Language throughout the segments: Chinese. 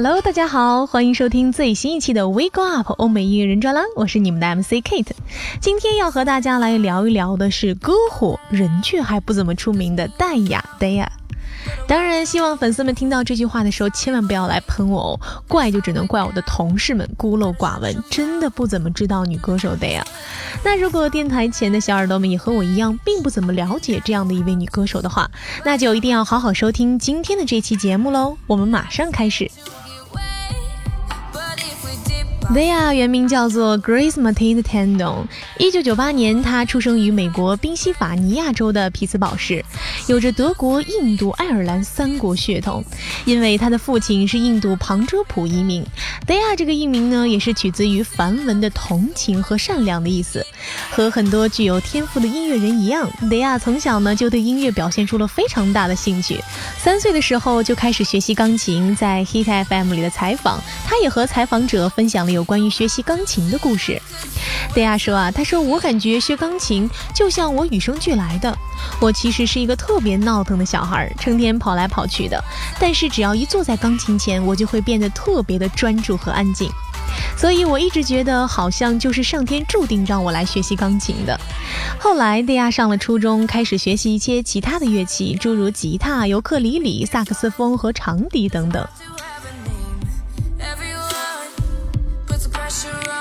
Hello，大家好，欢迎收听最新一期的 We Go Up 欧美音乐人专栏，我是你们的 MC Kate。今天要和大家来聊一聊的是歌火人却还不怎么出名的戴雅 Daya。当然，希望粉丝们听到这句话的时候，千万不要来喷我哦，怪就只能怪我的同事们孤陋寡闻，真的不怎么知道女歌手 Daya。那如果电台前的小耳朵们也和我一样，并不怎么了解这样的一位女歌手的话，那就一定要好好收听今天的这期节目喽。我们马上开始。Dea 原名叫做 Grace Matilda Tandon。一九九八年，她出生于美国宾夕法尼亚州的匹兹堡市，有着德国、印度、爱尔兰三国血统。因为她的父亲是印度旁遮普移民，Dea 这个艺名呢，也是取自于梵文的同情和善良的意思。和很多具有天赋的音乐人一样，Dea 从小呢就对音乐表现出了非常大的兴趣。三岁的时候就开始学习钢琴，在 Hit FM 里的采访，他也和采访者分享了有关于学习钢琴的故事。戴亚说啊，他说我感觉学钢琴就像我与生俱来的。我其实是一个特别闹腾的小孩，成天跑来跑去的。但是只要一坐在钢琴前，我就会变得特别的专注和安静。所以我一直觉得好像就是上天注定让我来学习钢琴的。后来戴亚上了初中，开始学习一些其他的乐器，诸如吉他、尤克里里、萨克斯风和长笛等等。不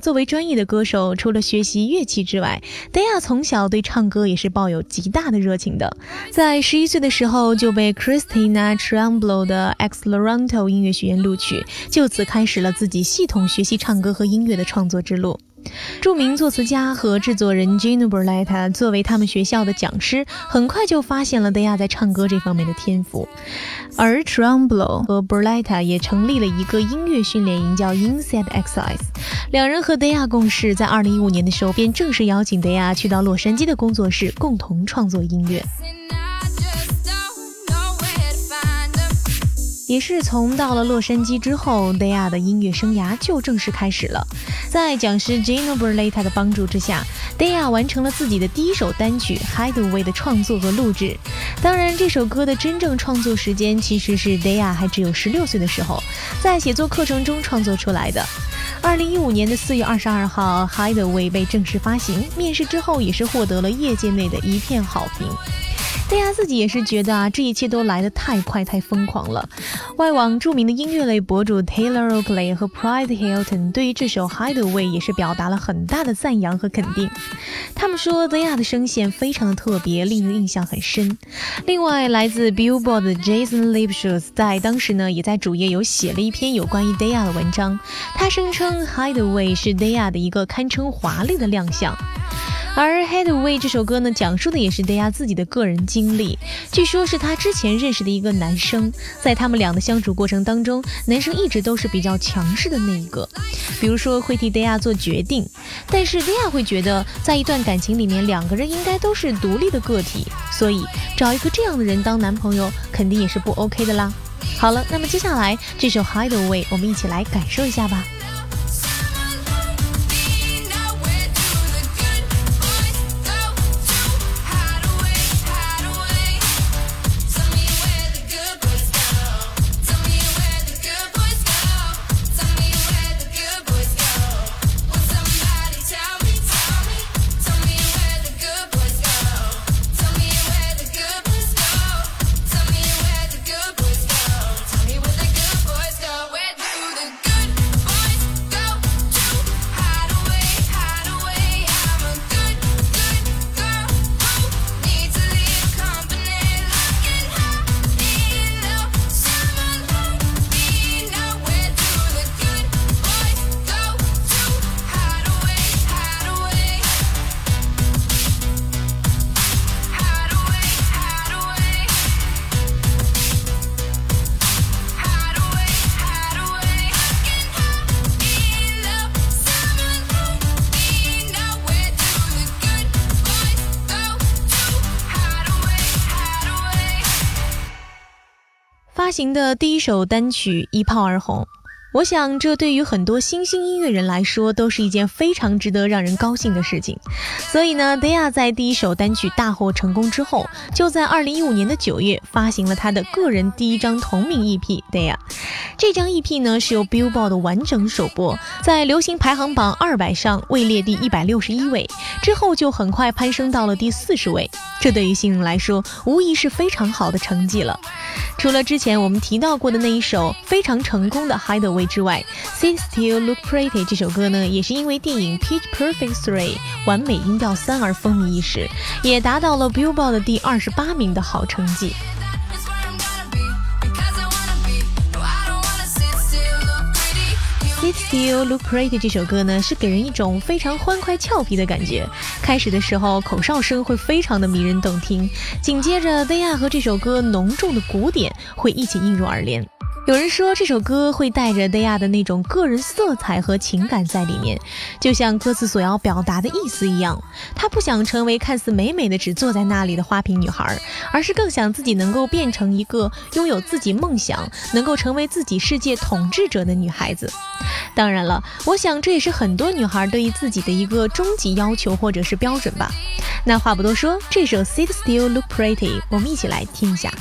作为专业的歌手，除了学习乐器之外，戴亚从小对唱歌也是抱有极大的热情的。在十一岁的时候，就被 Christina t r e m b l o 的 X Loranto 音乐学院录取，就此开始了自己系统学习唱歌和音乐的创作之路。著名作词家和制作人 Gino Berletta 作为他们学校的讲师，很快就发现了德亚在唱歌这方面的天赋。而 Trumblo 和 Berletta 也成立了一个音乐训练营，叫 Inside Exercise。两人和德亚共事，在2015年的时候便正式邀请德亚去到洛杉矶的工作室，共同创作音乐。也是从到了洛杉矶之后，Dea 的音乐生涯就正式开始了。在讲师 Gino Berletta 的帮助之下，Dea 完成了自己的第一首单曲《Hideaway》的创作和录制。当然，这首歌的真正创作时间其实是 Dea 还只有十六岁的时候，在写作课程中创作出来的。二零一五年的四月二十二号，《Hideaway》被正式发行，面世之后也是获得了业界内的一片好评。戴亚自己也是觉得啊，这一切都来得太快、太疯狂了。外网著名的音乐类博主 Taylor Oakley 和 Pride Hilton 对于这首 Hideaway 也是表达了很大的赞扬和肯定。他们说，戴亚的声线非常的特别，令人印象很深。另外，来自 Billboard 的 Jason Lipschutz 在当时呢，也在主页有写了一篇有关于 Daya 的文章。他声称 Hideaway 是 Daya 的一个堪称华丽的亮相。而《Hideaway》这首歌呢，讲述的也是 Daya 自己的个人经历。据说是他之前认识的一个男生，在他们俩的相处过程当中，男生一直都是比较强势的那一个，比如说会替 Daya 做决定。但是 Daya 会觉得，在一段感情里面，两个人应该都是独立的个体，所以找一个这样的人当男朋友，肯定也是不 OK 的啦。好了，那么接下来这首《Hideaway》，我们一起来感受一下吧。行的第一首单曲一炮而红，我想这对于很多新兴音乐人来说都是一件非常值得让人高兴的事情。所以呢，Daya 在第一首单曲大获成功之后，就在二零一五年的九月发行了他的个人第一张同名 EP Daya。这张 EP 呢是由 Billboard 完整首播，在流行排行榜二百上位列第一百六十一位，之后就很快攀升到了第四十位。这对于新人来说，无疑是非常好的成绩了。除了之前我们提到过的那一首非常成功的《Hideaway》之外，《Sit Still Look Pretty》这首歌呢，也是因为电影《Peach Perfect Three》完美音调三而风靡一时，也达到了 Billboard 的第二十八名的好成绩。Sit Still Look Pretty 这首歌呢，是给人一种非常欢快俏皮的感觉。开始的时候，口哨声会非常的迷人动听，紧接着 Daya 和这首歌浓重的鼓点会一起映入耳帘。有人说这首歌会带着 Daya 的那种个人色彩和情感在里面，就像歌词所要表达的意思一样。她不想成为看似美美的只坐在那里的花瓶女孩，而是更想自己能够变成一个拥有自己梦想、能够成为自己世界统治者的女孩子。当然了，我想这也是很多女孩对于自己的一个终极要求或者是标准吧。那话不多说，这首 Sit Still Look Pretty，我们一起来听一下。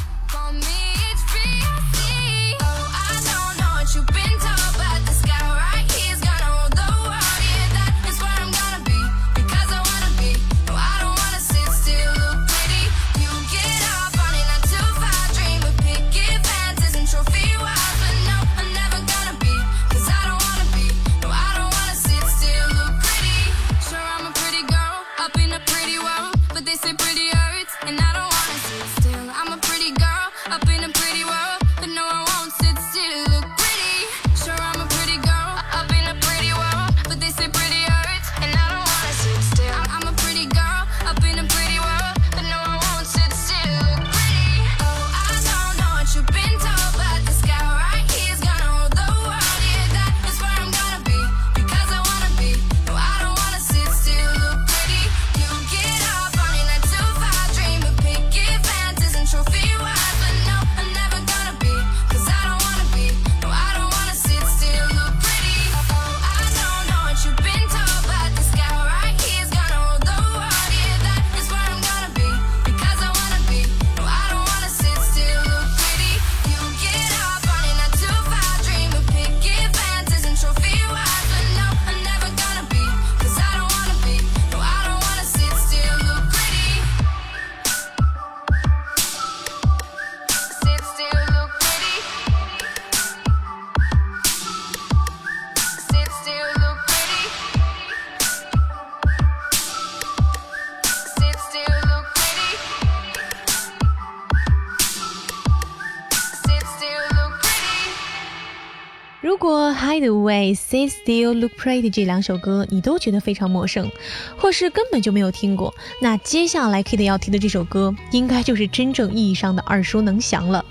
果《Hideaway》《Sit Still Look Pretty》这两首歌你都觉得非常陌生，或是根本就没有听过，那接下来 Kate 要提的这首歌应该就是真正意义上的耳熟能详了。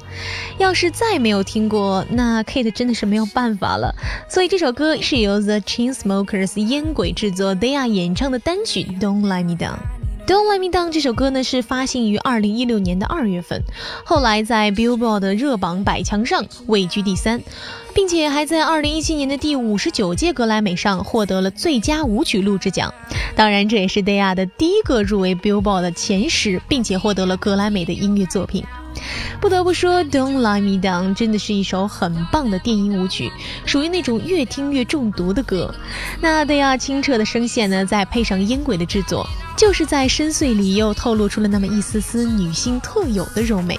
要是再没有听过，那 Kate 真的是没有办法了。所以这首歌是由 The Chainsmokers 烟鬼制作，They Are 演唱的单曲《Don't Let Me Down》。Don't Let Me Down 这首歌呢是发行于二零一六年的二月份，后来在 Billboard 的热榜百强上位居第三，并且还在二零一七年的第五十九届格莱美上获得了最佳舞曲录制奖。当然，这也是 Daya 的第一个入围 Billboard 的前十，并且获得了格莱美的音乐作品。不得不说，《Don't Let Me Down》真的是一首很棒的电音舞曲，属于那种越听越中毒的歌。那对呀，清澈的声线呢，再配上烟鬼的制作，就是在深邃里又透露出了那么一丝丝女性特有的柔美。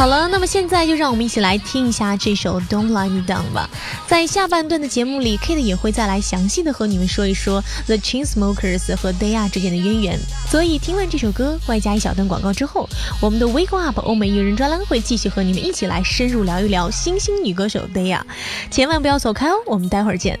好了，那么现在就让我们一起来听一下这首《Don't Let Me Down》吧。在下半段的节目里，Kate 也会再来详细的和你们说一说 The Chainsmokers 和 Daya 之间的渊源。所以听完这首歌，外加一小段广告之后，我们的 Wake Up 欧美艺人专栏会继续和你们一起来深入聊一聊新兴女歌手 Daya。千万不要走开哦，我们待会儿见。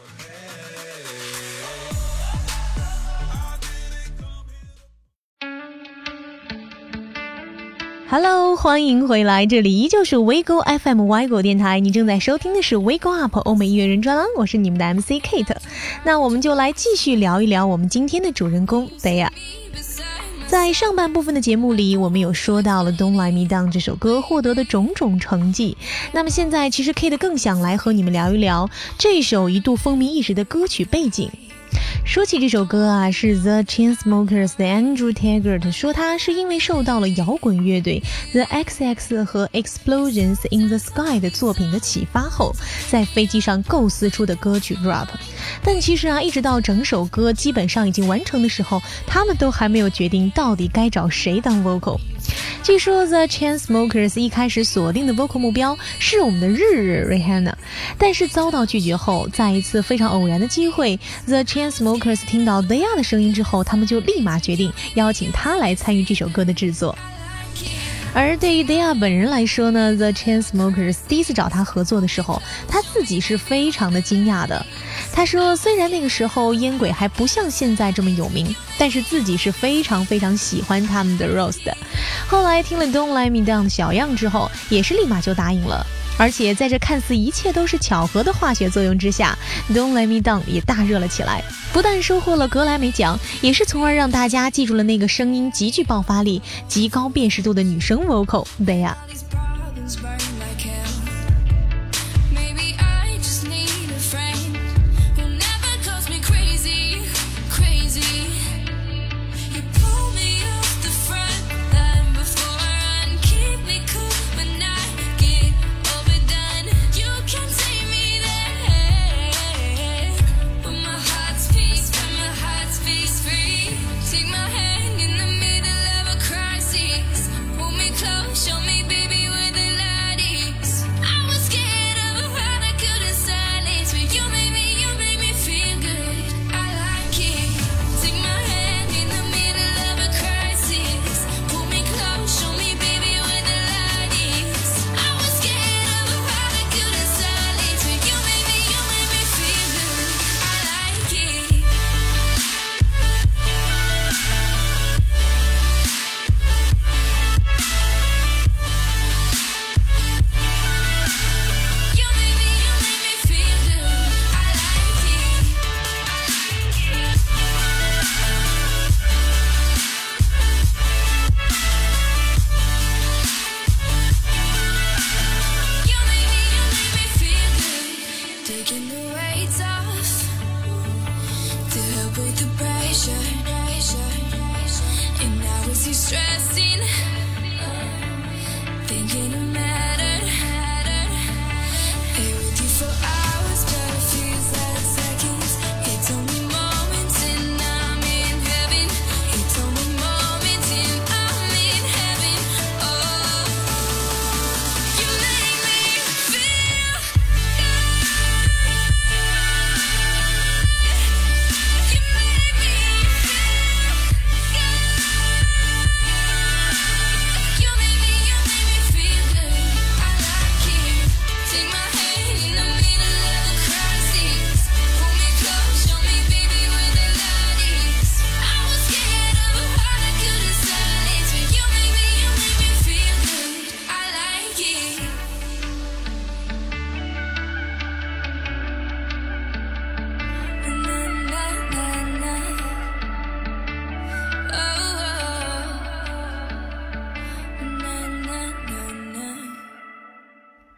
！Hello，欢迎回来，这里依旧是 WeGo FM 歪狗电台，你正在收听的是 WeGo Up 欧美音乐人专栏，我是你们的 MC Kate。那我们就来继续聊一聊我们今天的主人公 Daya。在上半部分的节目里，我们有说到了《Don't Let Me Down》这首歌获得的种种成绩。那么现在，其实 Kate 更想来和你们聊一聊这首一度风靡一时的歌曲背景。说起这首歌啊，是 The Chainsmokers 的 Andrew Taggart 说，他是因为受到了摇滚乐队 The XX 和 Explosions in the Sky 的作品的启发后，在飞机上构思出的歌曲 rap。但其实啊，一直到整首歌基本上已经完成的时候，他们都还没有决定到底该找谁当 vocal。据说 The Chainsmokers 一开始锁定的 vocal 目标是我们的日日 Rihanna，但是遭到拒绝后，在一次非常偶然的机会，The Chainsmokers 听到 Daya 的声音之后，他们就立马决定邀请她来参与这首歌的制作。而对于 Dea 本人来说呢，The Chainsmokers 第一次找他合作的时候，他自己是非常的惊讶的。他说，虽然那个时候烟鬼还不像现在这么有名，但是自己是非常非常喜欢他们的 Rose 的。后来听了 Don't Let Me Down 的小样之后，也是立马就答应了。而且在这看似一切都是巧合的化学作用之下，Don't Let Me Down 也大热了起来。不但收获了格莱美奖，也是从而让大家记住了那个声音极具爆发力、极高辨识度的女生 vocal Dea。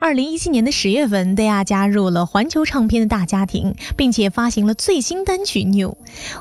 二零一七年的十月份，戴亚加入了环球唱片的大家庭，并且发行了最新单曲《New》。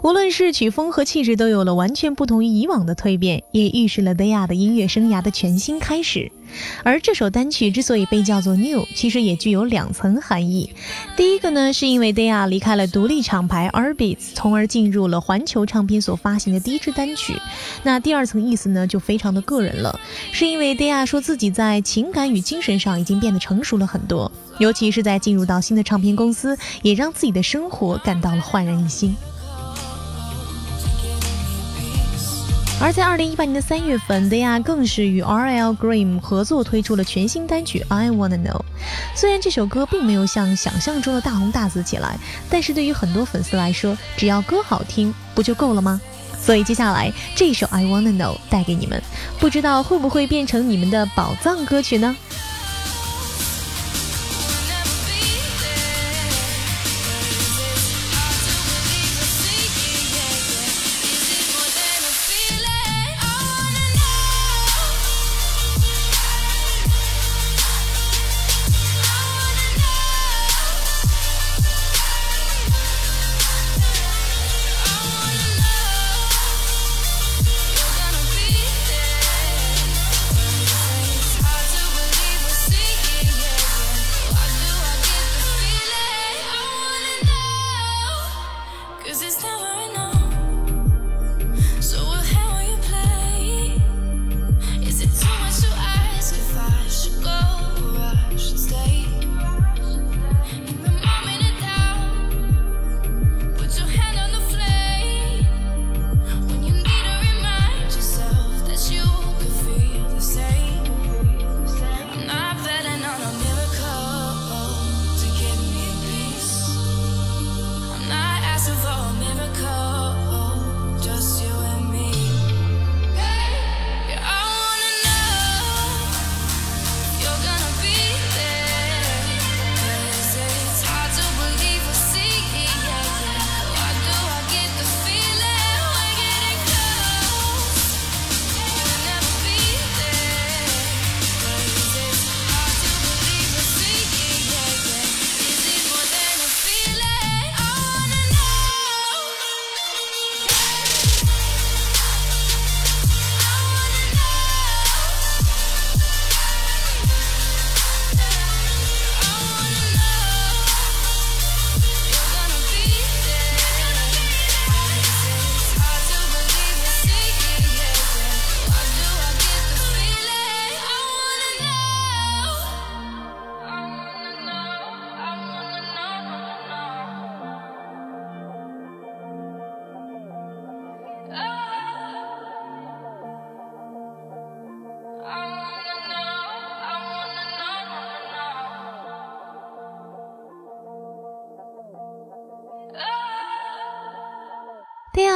无论是曲风和气质，都有了完全不同于以往的蜕变，也预示了戴亚的音乐生涯的全新开始。而这首单曲之所以被叫做 New，其实也具有两层含义。第一个呢，是因为 Dea 离开了独立厂牌 Arbits，从而进入了环球唱片所发行的第一支单曲。那第二层意思呢，就非常的个人了，是因为 Dea 说自己在情感与精神上已经变得成熟了很多，尤其是在进入到新的唱片公司，也让自己的生活感到了焕然一新。而在二零一八年的三月份，Dea 更是与 R.L. Green 合作推出了全新单曲《I Wanna Know》。虽然这首歌并没有像想象中的大红大紫起来，但是对于很多粉丝来说，只要歌好听，不就够了吗？所以接下来这首《I Wanna Know》带给你们，不知道会不会变成你们的宝藏歌曲呢？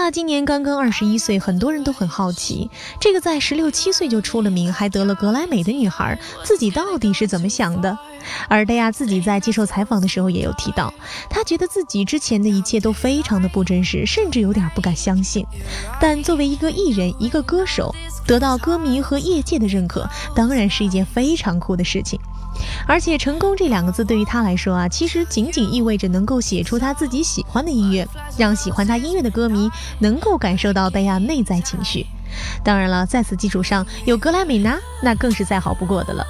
戴亚今年刚刚二十一岁，很多人都很好奇，这个在十六七岁就出了名，还得了格莱美的女孩，自己到底是怎么想的？而戴亚自己在接受采访的时候也有提到，他觉得自己之前的一切都非常的不真实，甚至有点不敢相信。但作为一个艺人，一个歌手，得到歌迷和业界的认可，当然是一件非常酷的事情。而且“成功”这两个字对于他来说啊，其实仅仅意味着能够写出他自己喜欢的音乐，让喜欢他音乐的歌迷能够感受到贝亚内在情绪。当然了，在此基础上有格莱美拿，那更是再好不过的了。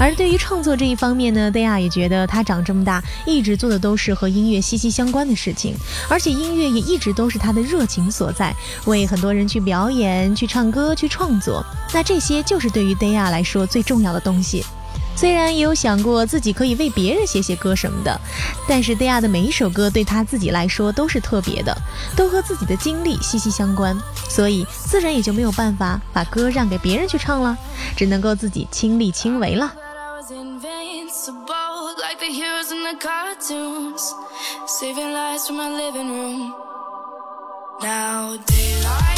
而对于创作这一方面呢，戴亚也觉得他长这么大一直做的都是和音乐息息相关的事情，而且音乐也一直都是他的热情所在，为很多人去表演、去唱歌、去创作。那这些就是对于戴亚来说最重要的东西。虽然也有想过自己可以为别人写写歌什么的，但是戴亚的每一首歌对他自己来说都是特别的，都和自己的经历息息相关，所以自然也就没有办法把歌让给别人去唱了，只能够自己亲力亲为了。The heroes in the cartoons, saving lives from my living room. Now daylight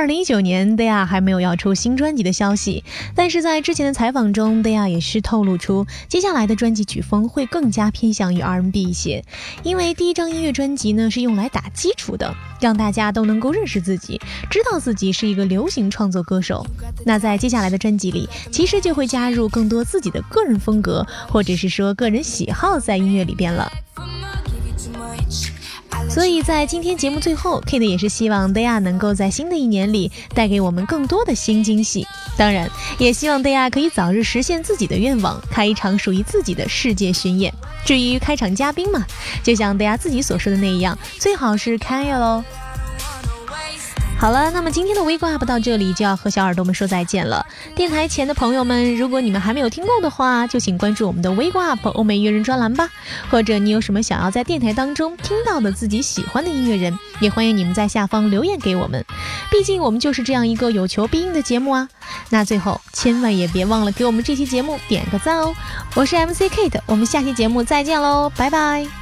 二零一九年 Daya 还没有要出新专辑的消息，但是在之前的采访中，Daya 也是透露出接下来的专辑曲风会更加偏向于 R&B 一些，因为第一张音乐专辑呢是用来打基础的，让大家都能够认识自己，知道自己是一个流行创作歌手。那在接下来的专辑里，其实就会加入更多自己的个人风格，或者是说个人喜好在音乐里边了。所以在今天节目最后，Kate 也是希望 Daya 能够在新的一年里带给我们更多的新惊喜。当然，也希望 Daya 可以早日实现自己的愿望，开一场属于自己的世界巡演。至于开场嘉宾嘛，就像 Daya 自己所说的那样，最好是 Kaya 喽。好了，那么今天的微挂不到这里就要和小耳朵们说再见了。电台前的朋友们，如果你们还没有听够的话，就请关注我们的微挂欧美音乐人专栏吧。或者你有什么想要在电台当中听到的自己喜欢的音乐人，也欢迎你们在下方留言给我们。毕竟我们就是这样一个有求必应的节目啊。那最后千万也别忘了给我们这期节目点个赞哦。我是 MC Kate，我们下期节目再见喽，拜拜。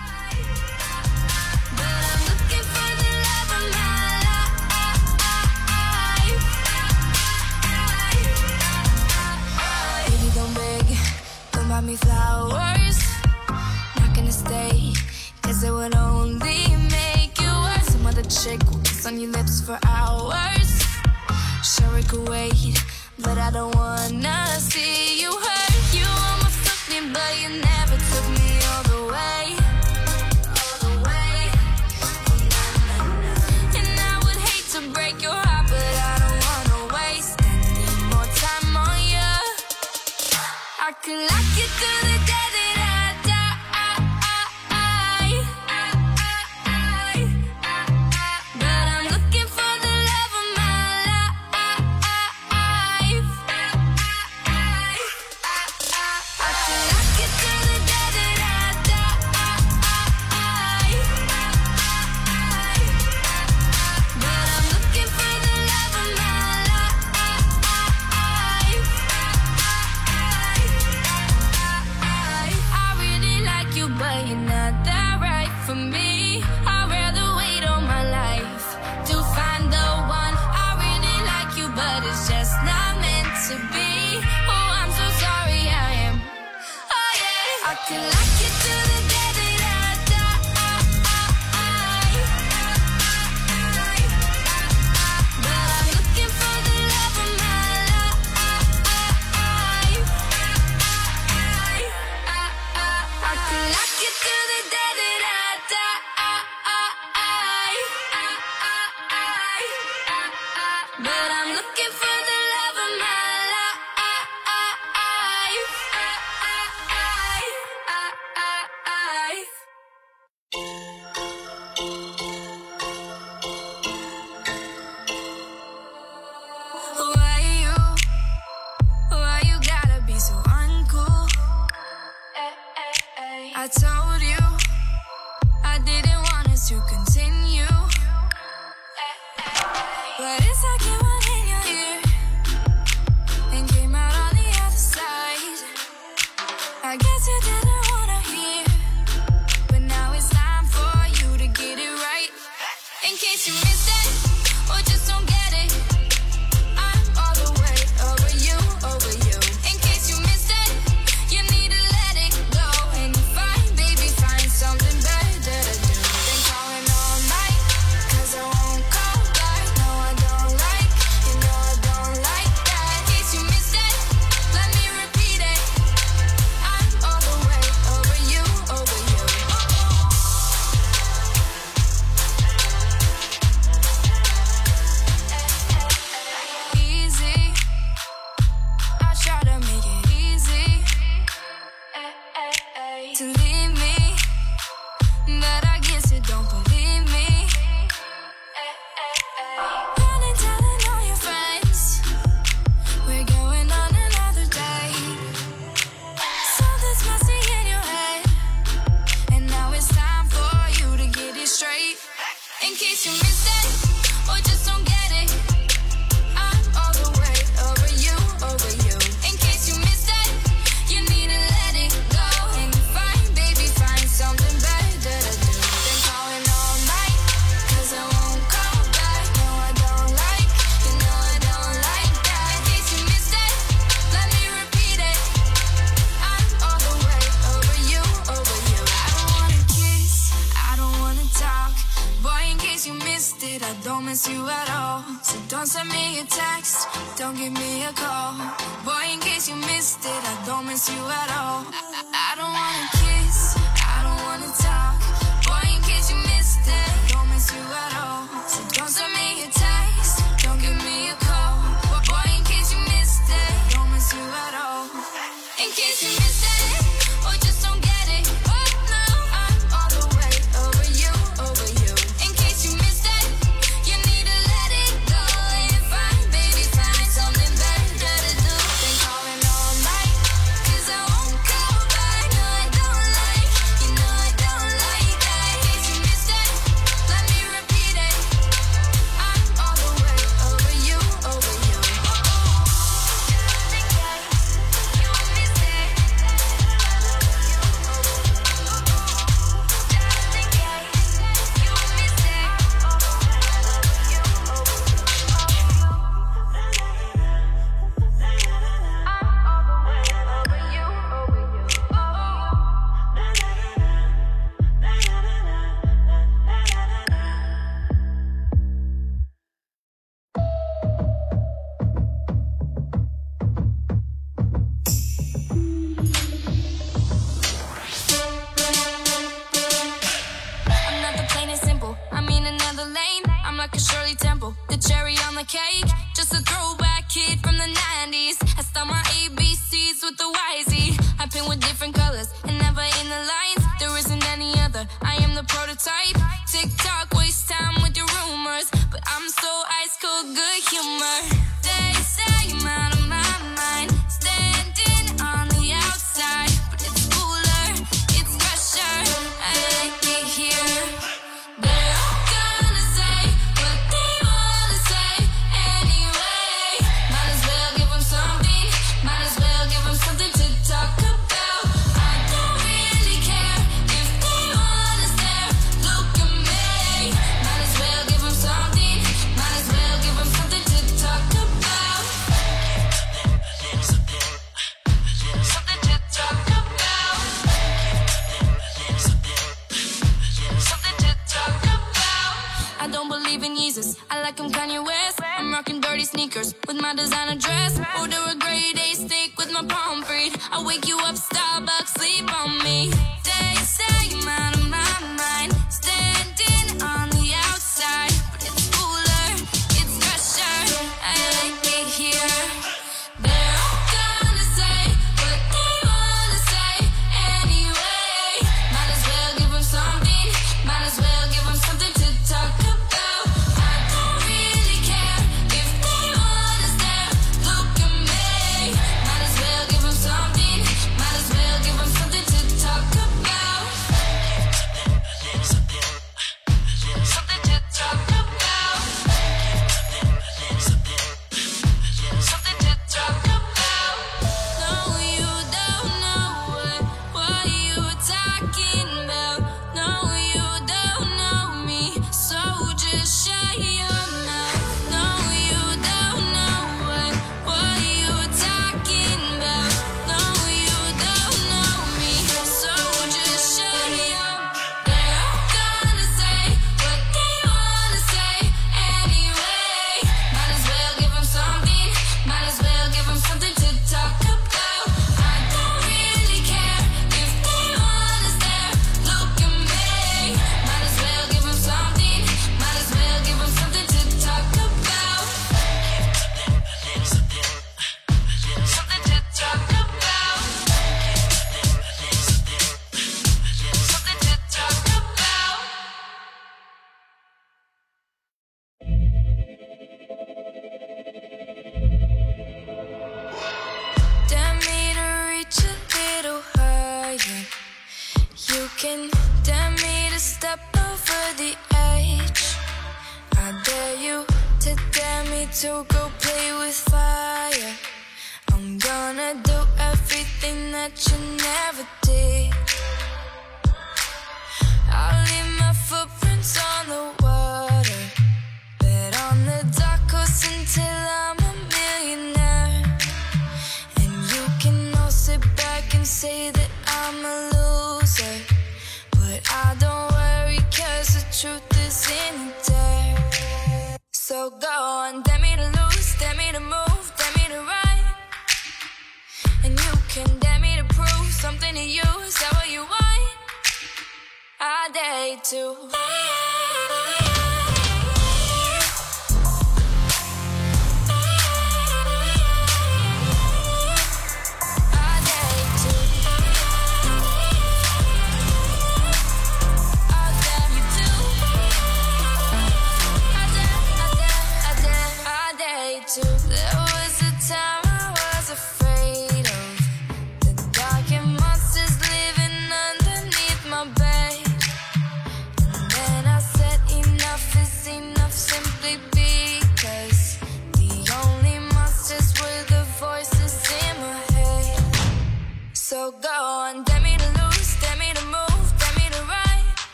I don't believe in Jesus. I like him Kanye West. I'm rocking dirty sneakers with my designer dress. Order a grade A steak with my palm free. I wake you up, Starbucks, sleep on me. They say I'm out of my mind. Standing.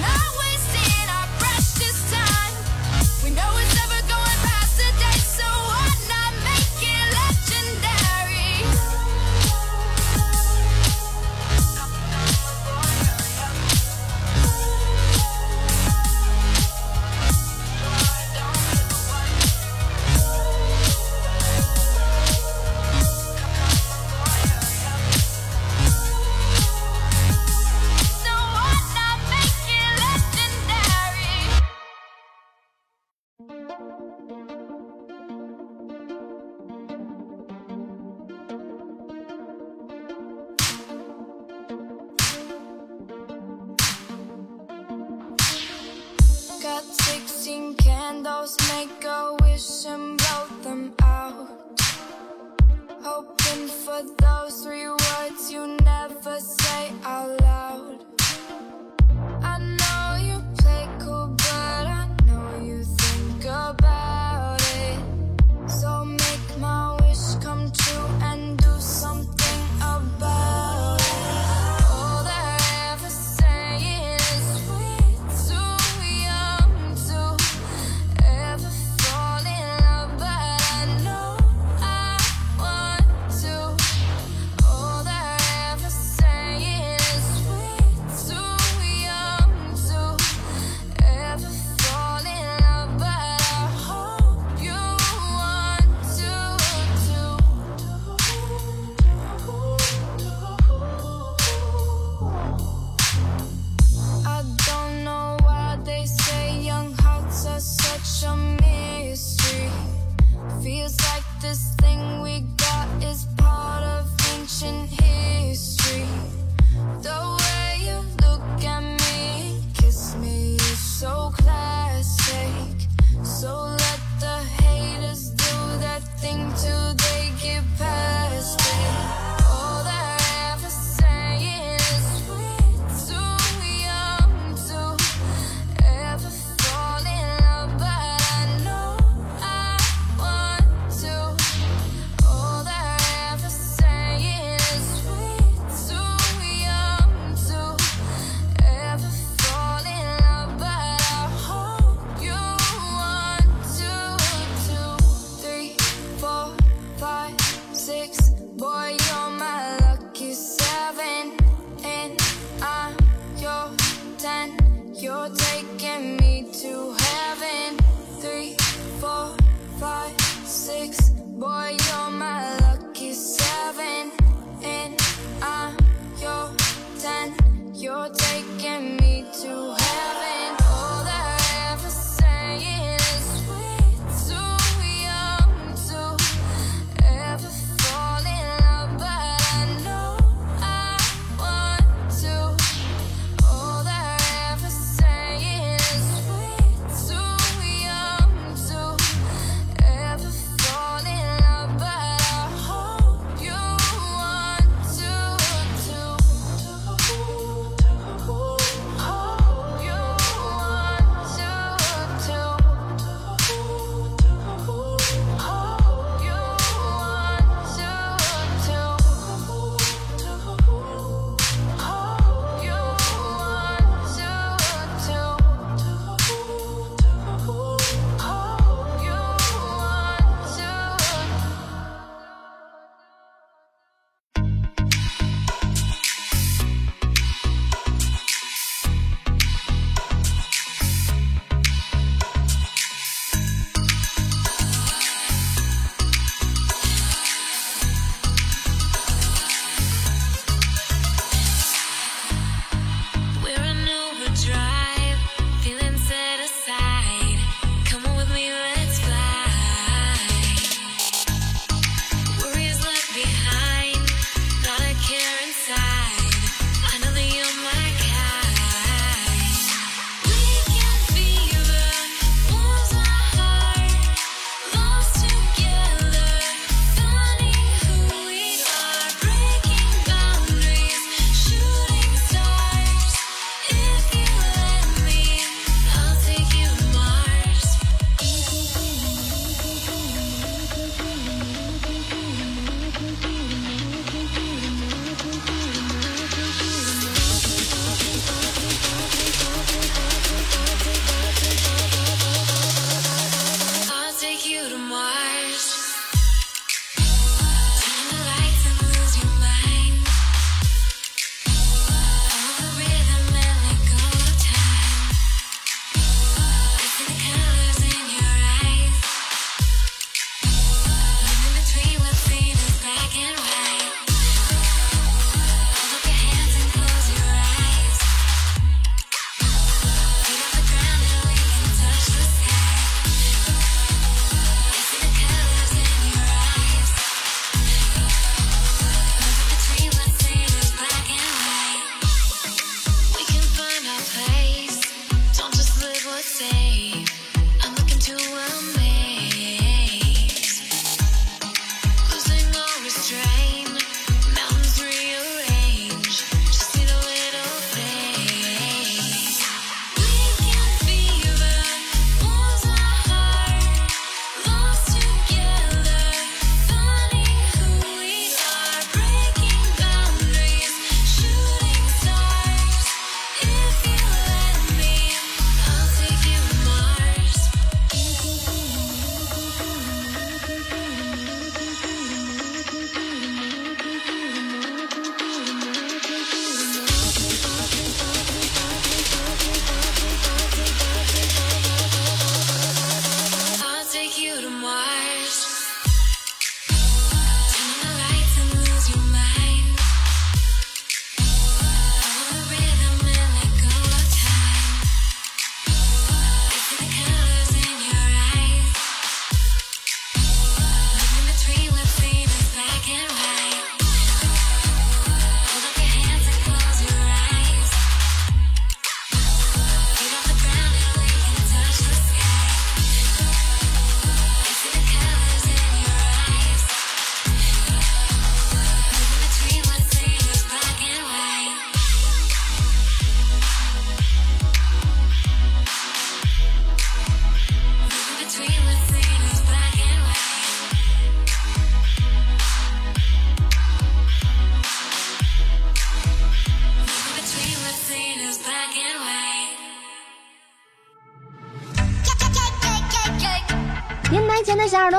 now